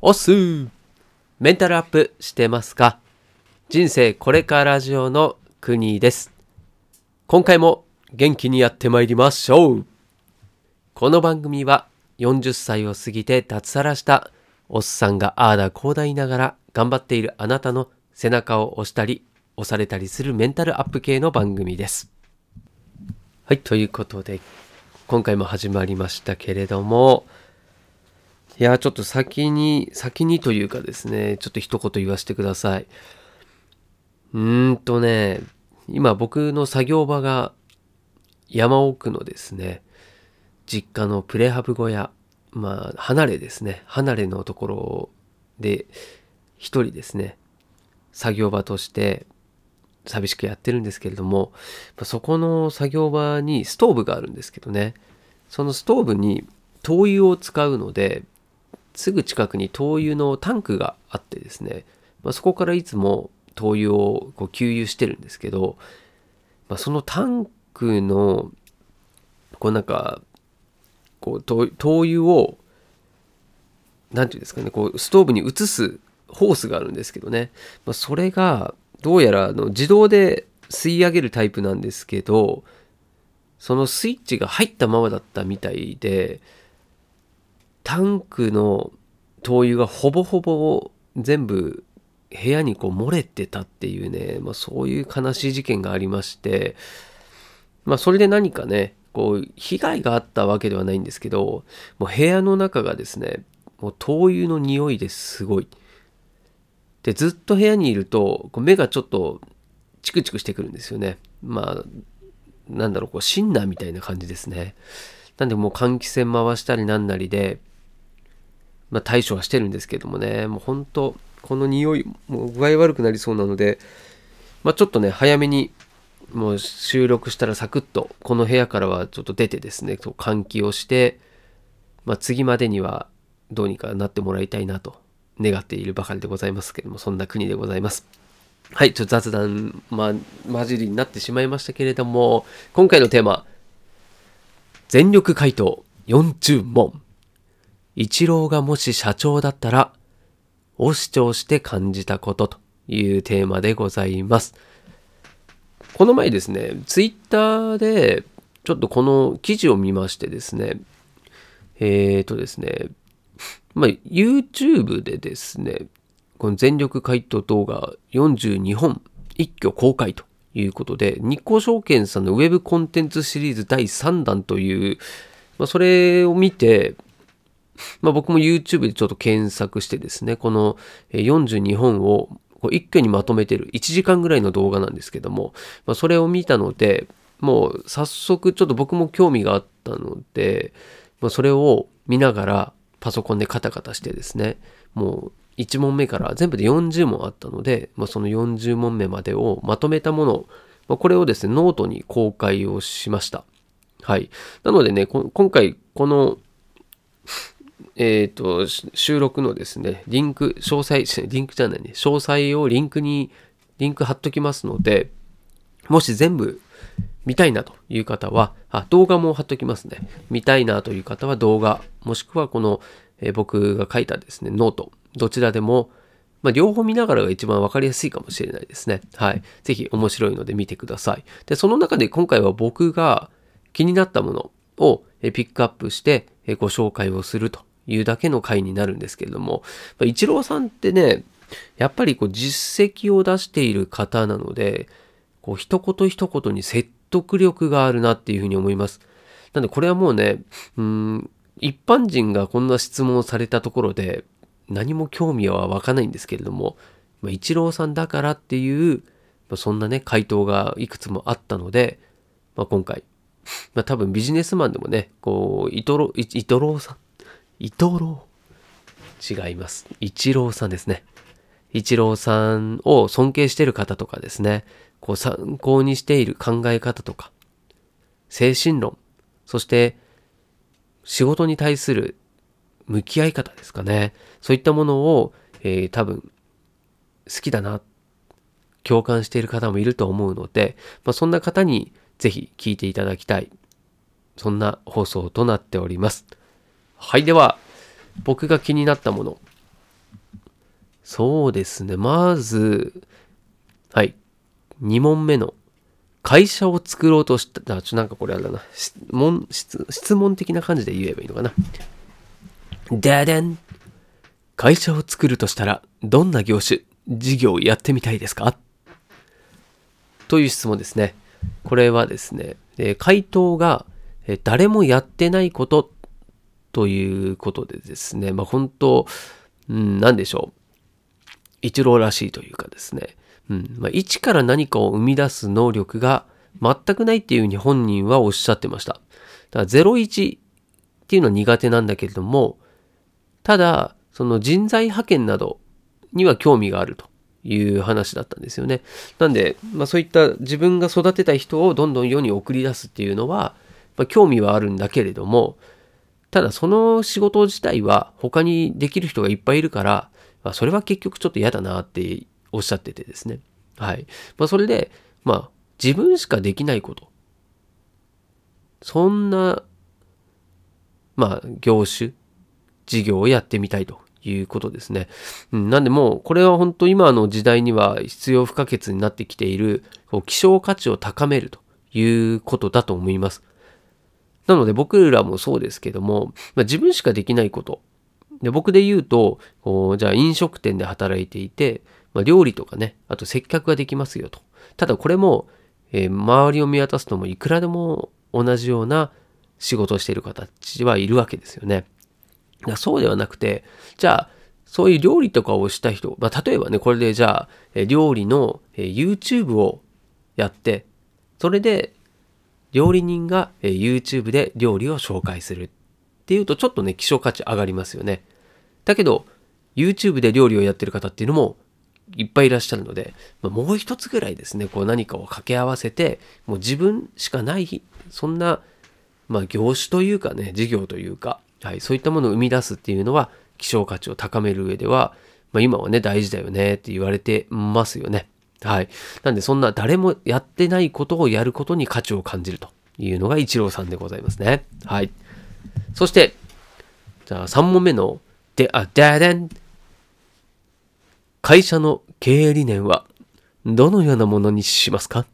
おっすーメンタルアップしてますか？人生これからラジオの国です。今回も元気にやってまいりましょうこの番組は40歳を過ぎて脱サラしたおっさんがああだこうだ言いながら頑張っているあなたの背中を押したり押されたりするメンタルアップ系の番組です。はい、ということで今回も始まりましたけれどもいや、ちょっと先に、先にというかですね、ちょっと一言言わせてください。うーんとね、今僕の作業場が山奥のですね、実家のプレハブ小屋、まあ、離れですね、離れのところで、一人ですね、作業場として寂しくやってるんですけれども、そこの作業場にストーブがあるんですけどね、そのストーブに灯油を使うので、すぐ近くに灯油のタンクがあってですね、まあ、そこからいつも灯油をこう給油してるんですけど、まあ、そのタンクのこうなんかこう灯油をなんていうんですかねこうストーブに移すホースがあるんですけどね、まあ、それがどうやらあの自動で吸い上げるタイプなんですけどそのスイッチが入ったままだったみたいでタンクの灯油がほぼほぼ全部部屋にこう漏れてたっていうね、まあ、そういう悲しい事件がありまして、まあ、それで何かねこう被害があったわけではないんですけどもう部屋の中がですねもう灯油の匂いですごい。でずっと部屋にいるとこう目がちょっとチクチクしてくるんですよね。まあなんだろうこうシンナーみたいな感じですね。なんでもう換気扇回したりなんなりでまあ、対処はしてるんですけどもね、もう本当、この匂い、もう具合悪くなりそうなので、まあ、ちょっとね、早めに、もう収録したらサクッと、この部屋からはちょっと出てですね、換気をして、まあ、次までにはどうにかなってもらいたいなと願っているばかりでございますけれども、そんな国でございます。はい、ちょっと雑談、まあ、混じりになってしまいましたけれども、今回のテーマ、全力回答40問。一郎がもし社長だったら、を主張して感じたことというテーマでございます。この前ですね、ツイッターでちょっとこの記事を見ましてですね、えーとですね、まあ、YouTube でですね、この全力回答動画42本一挙公開ということで、日光証券さんのウェブコンテンツシリーズ第3弾という、まあ、それを見て、まあ、僕も YouTube でちょっと検索してですね、この42本をこう一挙にまとめてる1時間ぐらいの動画なんですけども、まあ、それを見たので、もう早速ちょっと僕も興味があったので、まあ、それを見ながらパソコンでカタカタしてですね、もう1問目から全部で40問あったので、まあ、その40問目までをまとめたもの、まあ、これをですね、ノートに公開をしました。はい。なのでね、今回このえっ、と、収録のですね、リンク、詳細、リンクじゃないね、詳細をリンクに、リンク貼っときますので、もし全部見たいなという方は、あ、動画も貼っときますね。見たいなという方は動画、もしくはこの、えー僕が書いたですね、ノート、どちらでも、まあ、両方見ながらが一番わかりやすいかもしれないですね。はい。ぜひ面白いので見てください。で、その中で今回は僕が気になったものをピックアップしてご紹介をするというだけの回になるんですけれども、まあ、イチローさんってね、やっぱりこう実績を出している方なので、こう一言一言に説得力があるなっていうふうに思います。なんでこれはもうね、うん、一般人がこんな質問をされたところで何も興味は湧かないんですけれども、まあ、イチローさんだからっていう、まあ、そんなね、回答がいくつもあったので、まあ、今回、まあ、多分ビジネスマンでもね、こう、イトロ、イイトローさんイトロ？ー違います。イチローさんですね。イチローさんを尊敬している方とかですね、こう参考にしている考え方とか、精神論、そして仕事に対する向き合い方ですかね。そういったものを、えー多分好きだな、共感している方もいると思うので、まあ、そんな方にぜひ聞いていただきたい。そんな放送となっております。はい、では、僕が気になったもの。そうですね。まず、はい。2問目の、会社を作ろうとした、あ、ちょ、なんかこれあれだな。質問、質質問的な感じで言えばいいのかな。ででん。会社を作るとしたら、どんな業種、事業をやってみたいですか？という質問ですね。これはですね、え回答が、え誰もやってないことということでですね、まあ本当、うん、何でしょう。一郎らしいというかですね、うんまあ、一から何かを生み出す能力が全くないっていうふうに本人はおっしゃってました。だから01っていうのは苦手なんだけれども、ただ、その人材派遣などには興味があるという話だったんですよね。なんで、まあ、そういった自分が育てた人をどんどん世に送り出すっていうのは、まあ、興味はあるんだけれども、ただその仕事自体は他にできる人がいっぱいいるから、まあ、それは結局ちょっと嫌だなっておっしゃっててですね。はい。まあ、それで、まあ、自分しかできないこと。そんな、まあ、業種、事業をやってみたいということですね。うん、なんでもう、これは本当今の時代には必要不可欠になってきている、こう希少価値を高めるということだと思います。なので僕らもそうですけども、まあ、自分しかできないこと。で僕で言うと、こうじゃあ飲食店で働いていて、まあ、料理とかね、あと接客ができますよと。ただこれも、えー、周りを見渡すともいくらでも同じような仕事をしている方はいるわけですよね。そうではなくて、じゃあ、そういう料理とかをした人、まあ、例えばね、これでじゃあ、料理の YouTube をやって、それで料理人が YouTube で料理を紹介するっていうとちょっとね、希少価値上がりますよね。だけど、YouTube で料理をやってる方っていうのもいっぱいいらっしゃるので、まあ、もう一つぐらいですね、こう何かを掛け合わせて、もう自分しかない、そんな、まあ業種というかね、事業というか、はい、そういったものを生み出すっていうのは、希少価値を高める上では、まあ、今はね、大事だよねって言われてますよね。はい。なんで、そんな誰もやってないことをやることに価値を感じるというのが一郎さんでございますね。はい。そして、じゃあ3問目の、で、あ、ででん。会社の経営理念はどのようなものにしますか？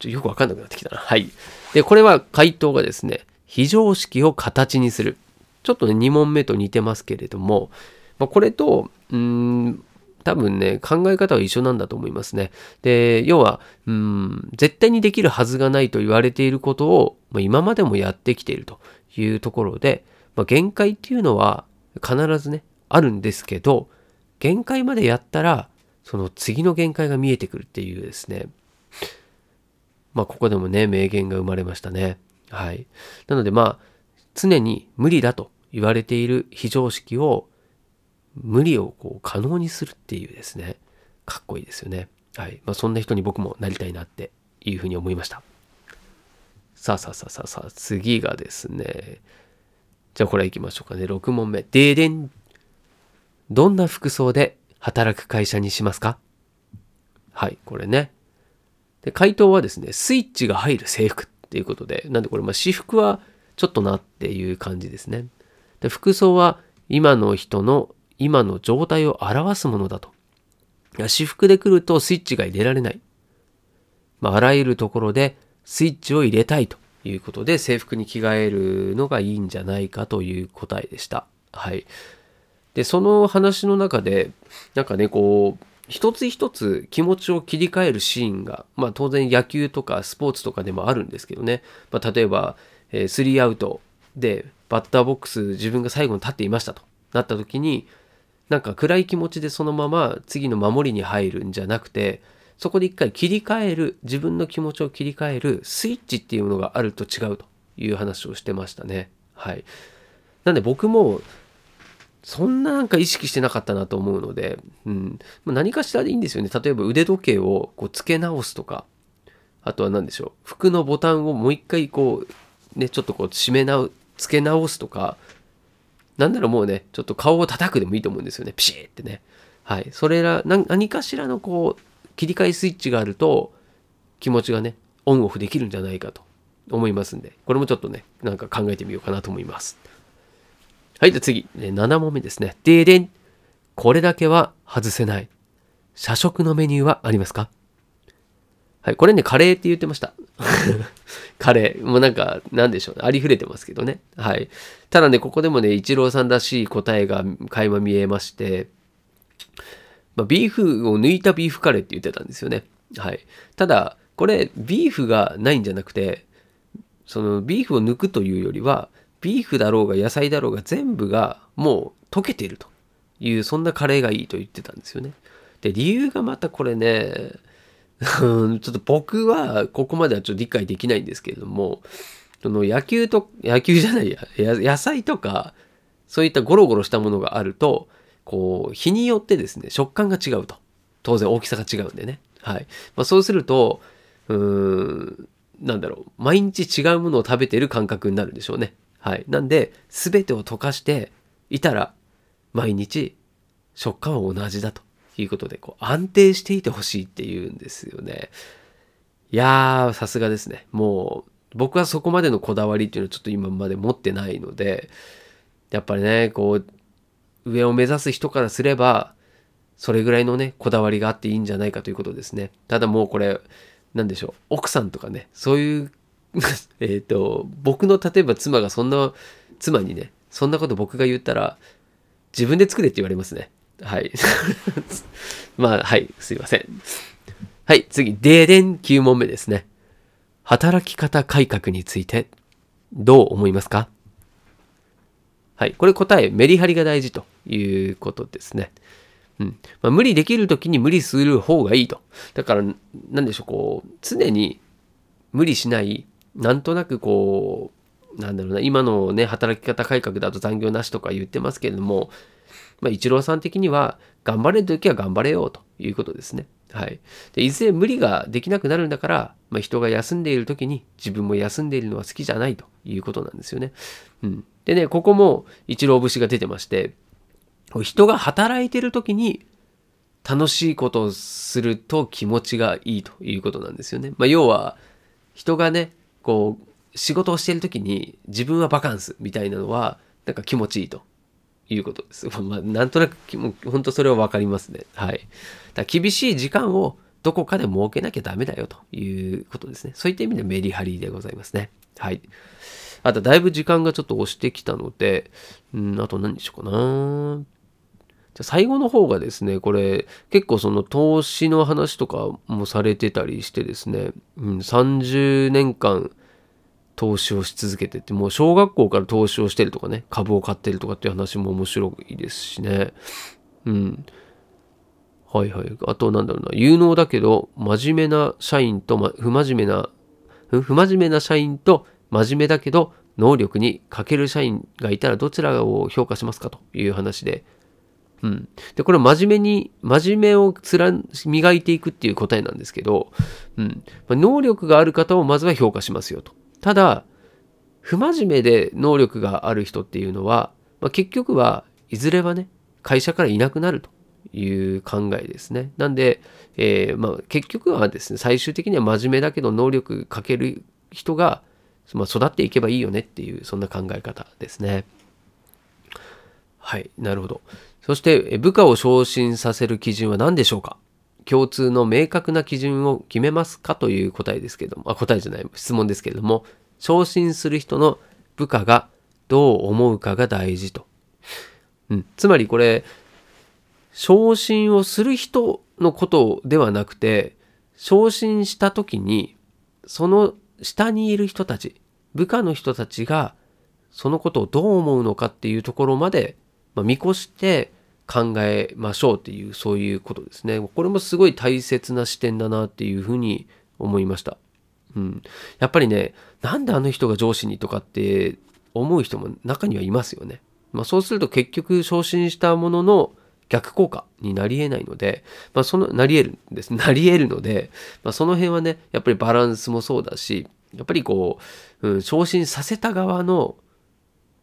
ちょよくわかんなくなってきたな。はい。で、これは回答がですね、非常識を形にする。ちょっとね、2問目と似てますけれども、まあ、これと、うん、多分ね、考え方は一緒なんだと思いますね。で、要は、うん、絶対にできるはずがないと言われていることを、まあ、今までもやってきているというところで、まあ、限界っていうのは必ずね、あるんですけど、限界までやったら、その次の限界が見えてくるっていうですね。まあ、ここでもね、名言が生まれましたね。はい。なので、まあ、常に無理だと言われている非常識を無理をこう可能にするっていうですね、かっこいいですよね。はい。まあ、そんな人に僕もなりたいなっていうふうに思いました。さあさあさあさあさあ、次がですね、じゃあこれ行きましょうかね。6問目。ででん。どんな服装で働く会社にしますか？はい、これね。で、回答はですね、スイッチが入る制服っていうことで、なんでこれ、まあ、私服はちょっとなっていう感じですね。で、服装は今の人の今の状態を表すものだと。私服で来るとスイッチが入れられない。まあ、あらゆるところでスイッチを入れたいということで制服に着替えるのがいいんじゃないかという答えでした。はい。で、その話の中で、なんかね、こう、一つ一つ気持ちを切り替えるシーンが、まあ当然野球とかスポーツとかでもあるんですけどね。まあ例えば、えー、スリーアウトでバッターボックス自分が最後に立っていましたとなった時に、なんか暗い気持ちでそのまま次の守りに入るんじゃなくて、そこで一回切り替える、自分の気持ちを切り替えるスイッチっていうのがあると違うという話をしてましたね。はい。なんで僕も、そんななんか意識してなかったなと思うので、うん。何かしらでいいんですよね。例えば腕時計をこう付け直すとか、あとは何でしょう。服のボタンをもう一回こう、ね、ちょっとこう締め直、付け直すとか、なんならもうね、ちょっと顔を叩くでもいいと思うんですよね。ピシーってね。はい。それら、何かしらのこう、切り替えスイッチがあると、気持ちがね、オンオフできるんじゃないかと思いますんで、これもちょっとね、なんか考えてみようかなと思います。はい、じゃあ次、ね7問目ですね。ででん。これだけは外せない。社食のメニューはありますか？はい、これね、カレーって言ってました。カレー。もうなんか、なんでしょうね。ありふれてますけどね。はい。ただね、ここでもね、イチローさんらしい答えが垣間見えまして、まあ、ビーフを抜いたビーフカレーって言ってたんですよね。はい。ただ、これ、ビーフがないんじゃなくて、そのビーフを抜くというよりは、ビーフだろうが野菜だろうが全部がもう溶けているという、そんなカレーがいいと言ってたんですよね。で、理由がまたこれね、ちょっと僕はここまではちょっと理解できないんですけれども、その野球と、野球じゃないや、野菜とか、そういったゴロゴロしたものがあると、こう、日によってですね、食感が違うと。当然大きさが違うんでね。はい。まあ、そうすると、うーん、なんだろう、毎日違うものを食べてる感覚になるんでしょうね。はい。なんで、すべてを溶かしていたら、毎日食感は同じだということで、こう、安定していてほしいっていうんですよね。いやー、さすがですね。もう、僕はそこまでのこだわりっていうのはちょっと今まで持ってないので、やっぱりね、こう、上を目指す人からすれば、それぐらいのね、こだわりがあっていいんじゃないかということですね。ただもうこれ、なんでしょう、奥さんとかね、そういう、えっと、僕の例えば妻がそんな、妻にね、そんなこと僕が言ったら、自分で作れって言われますね。はい。まあ、はい、すいません。はい、次、デーデン9問目ですね。働き方改革について、どう思いますか？はい。これ答え、メリハリが大事ということですね。うん。まあ、無理できるときに無理する方がいいと。だから、なんでしょう、こう、常に無理しない、なんとなくこう、なんだろうな、今のね、働き方改革だと残業なしとか言ってますけれども、まあ、イチローさん的には、頑張れるときは頑張れようということですね。はい。で、いずれ無理ができなくなるんだから、まあ、人が休んでいるときに自分も休んでいるのは好きじゃないということなんですよね。うん。でね、ここも一郎節が出てまして、人が働いてるときに楽しいことをすると気持ちがいいということなんですよね。まあ、要は、人がね、こう、仕事をしているときに自分はバカンスみたいなのは、なんか気持ちいいということです。まあ、なんとなく、もう本当それはわかりますね。はい。だ厳しい時間をどこかで設けなきゃダメだよということですね。そういった意味でメリハリでございますね。はい。あと、だいぶ時間がちょっと押してきたので、うん、あと何にしようかな。じゃ最後の方がですね、これ結構その投資の話とかもされてたりしてですね、うん、30年間投資をし続けてて、もう小学校から投資をしてるとかね、株を買ってるとかっていう話も面白いですしね。うん。はいはい。あとなんだろうな、有能だけど真面目な社員と、ま、不真面目な、不真面目な社員と真面目だけど能力に欠ける社員がいたらどちらを評価しますかという話で、うん。で、これ真面目に、真面目を貫、磨いていくっていう答えなんですけど、うん。ま能力がある方をまずは評価しますよと。ただ、不真面目で能力がある人っていうのは、まあ、結局はいずれはね、会社からいなくなるという考えですね。なんで、えーまあ、結局はですね、最終的には真面目だけど能力かける人が、まあ、育っていけばいいよねっていう、そんな考え方ですね。はい、なるほど。そして、部下を昇進させる基準は何でしょうか？共通の明確な基準を決めますかという答えですけども、あ、答えじゃない、質問ですけれども、昇進する人の部下がどう思うかが大事と。うん、つまりこれ、昇進をする人のことではなくて、昇進した時に、その下にいる人たち、部下の人たちが、そのことをどう思うのかっていうところまで、まあ、見越して考えましょうっていう、そういうことですね。これもすごい大切な視点だなっていうふうに思いました。うん。やっぱりね、なんであの人が上司にとかって思う人も中にはいますよね。まあそうすると結局昇進したものの逆効果になり得ないので、まあその、なり得るんです。なり得るので、まあその辺はね、やっぱりバランスもそうだし、やっぱりこう、うん、昇進させた側の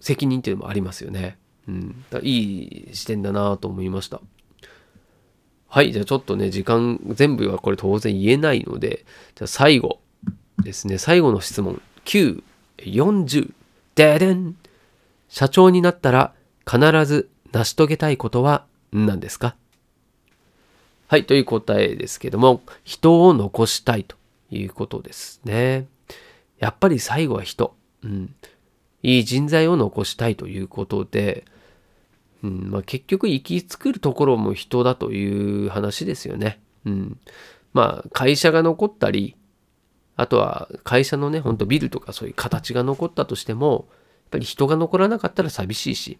責任っていうのもありますよね。うん。いい視点だなと思いました。はい。じゃあちょっとね、時間、全部はこれ当然言えないので、じゃあ最後ですね。最後の質問。9、40。ででん。社長になったら必ず成し遂げたいことは何ですか？はい、という答えですけども、人を残したいということですね。やっぱり最後は人。うん。いい人材を残したいということで、うんまあ、結局生き作るところも人だという話ですよね。うん。まあ、会社が残ったり、あとは会社のね、ほんとビルとかそういう形が残ったとしても、やっぱり人が残らなかったら寂しいし。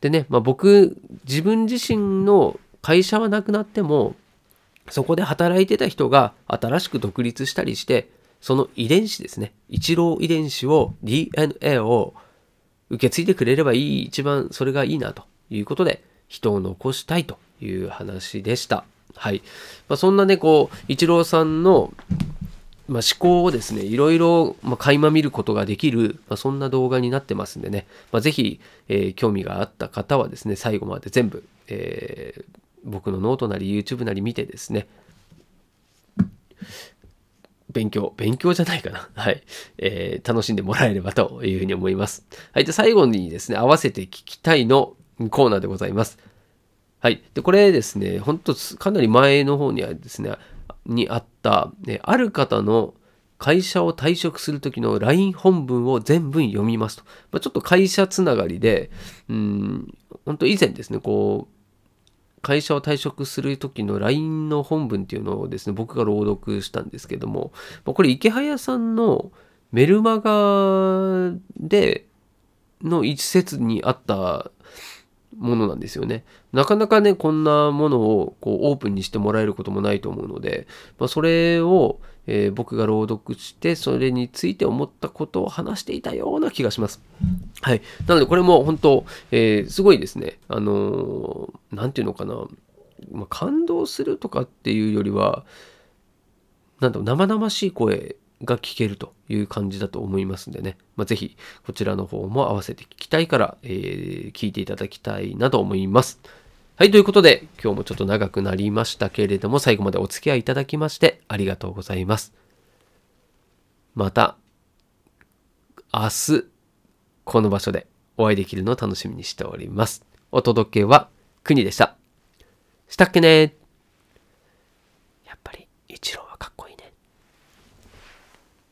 でね、まあ、僕、自分自身の会社はなくなっても、そこで働いてた人が新しく独立したりして、その遺伝子ですね。一郎遺伝子を、DNA を受け継いでくれればいい、一番それがいいなということで、人を残したいという話でした。はい。まあ、そんなね、こう、イチローさんの、まあ、思考をですね、いろいろ、まあ、垣間見ることができる、まあ、そんな動画になってますんでね、まあ、ぜひ、えー、興味があった方はですね、最後まで全部、えー、僕のノートなり YouTube なり見てですね、勉強、勉強じゃないかな。はい。えー、楽しんでもらえればというふうに思います。はい。で、最後にですね、合わせて聞きたいのコーナーでございます。はい。で、これですね、本当かなり前の方にはですね、にあった、ね、ある方の会社を退職する時の LINE 本文を全文読みますと。まあ、ちょっと会社つながりで、うん、本当以前ですね、こう、会社を退職する時の LINE の本文っていうのをですね、僕が朗読したんですけども、これ池早さんのメルマガでの一節にあったものなんですよね。なかなかね、こんなものをこうオープンにしてもらえることもないと思うので、まあ、それを、えー、僕が朗読して、それについて思ったことを話していたような気がします。はい。なので、これも本当、えー、すごいですね。あのー、ていうのかな。まあ、感動するとかっていうよりは、なんだろう、生々しい声が聞けるという感じだと思いますんでね、まあ、ぜひこちらの方も合わせて聞きたいから、えー、聞いていただきたいなと思います。はい、ということで今日もちょっと長くなりましたけれども最後までお付き合いいただきましてありがとうございます。また明日この場所でお会いできるのを楽しみにしております。お届けは国でした。したっけね